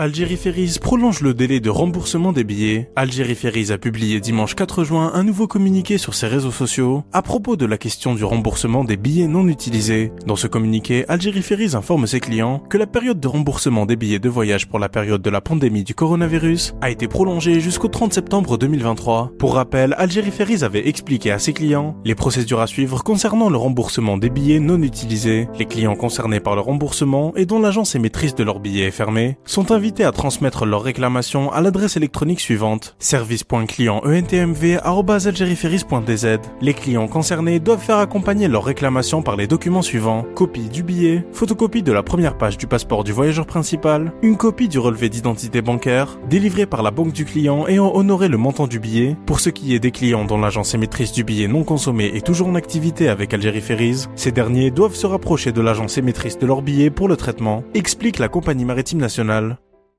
Algérie Ferries prolonge le délai de remboursement des billets. Algérie Ferries a publié dimanche 4 juin un nouveau communiqué sur ses réseaux sociaux à propos de la question du remboursement des billets non utilisés. Dans ce communiqué, Algérie Ferries informe ses clients que la période de remboursement des billets de voyage pour la période de la pandémie du coronavirus a été prolongée jusqu'au 30 septembre 2023. Pour rappel, Algérie Ferries avait expliqué à ses clients les procédures à suivre concernant le remboursement des billets non utilisés. Les clients concernés par le remboursement et dont l'agence émettrice de leurs billets est fermée sont invités à transmettre leurs réclamations à l'adresse électronique suivante service.client-entmv@algerieferries.dz. Les clients concernés doivent faire accompagner leurs réclamations par les documents suivants copie du billet, photocopie de la première page du passeport du voyageur principal, une copie du relevé d'identité bancaire, délivré par la banque du client ayant honoré le montant du billet. Pour ce qui est des clients dont l'agence émettrice du billet non consommé est toujours en activité avec Algérie ces derniers doivent se rapprocher de l'agence émettrice de leur billet pour le traitement, explique la compagnie maritime nationale.